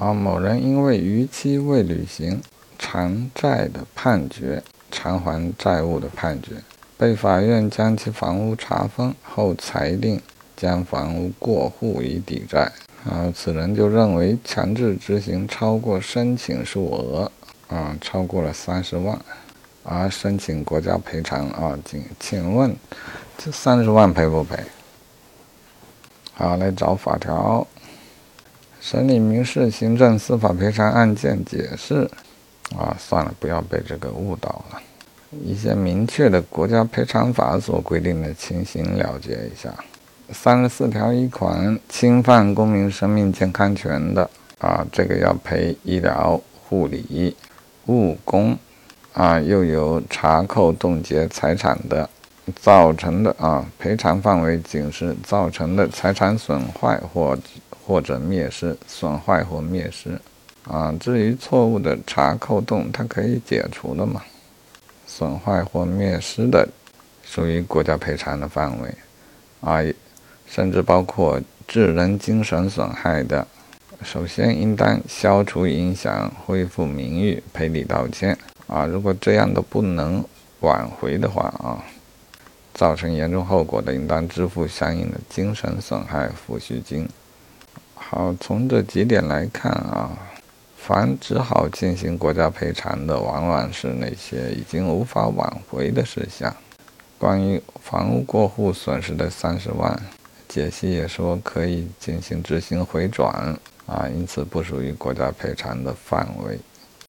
啊，某人因为逾期未履行偿债的判决，偿还债务的判决，被法院将其房屋查封后，裁定将房屋过户以抵债。啊，此人就认为强制执行超过申请数额，啊，超过了三十万，而申请国家赔偿啊，请请问这三十万赔不赔？好，来找法条。审理民事、行政、司法赔偿案件解释。啊，算了，不要被这个误导了。一些明确的国家赔偿法所规定的情形了解一下。三十四条一款，侵犯公民生命健康权的啊，这个要赔医疗护理、误工啊，又有查扣冻结财产的，造成的啊，赔偿范围仅是造成的财产损坏或或者灭失，损坏或灭失啊。至于错误的查扣冻，它可以解除的嘛？损坏或灭失的，属于国家赔偿的范围啊。甚至包括致人精神损害的，首先应当消除影响，恢复名誉，赔礼道歉啊！如果这样都不能挽回的话啊，造成严重后果的，应当支付相应的精神损害抚恤金。好，从这几点来看啊，凡只好进行国家赔偿的，往往是那些已经无法挽回的事项。关于房屋过户损失的三十万。解析也说可以进行执行回转啊，因此不属于国家赔偿的范围。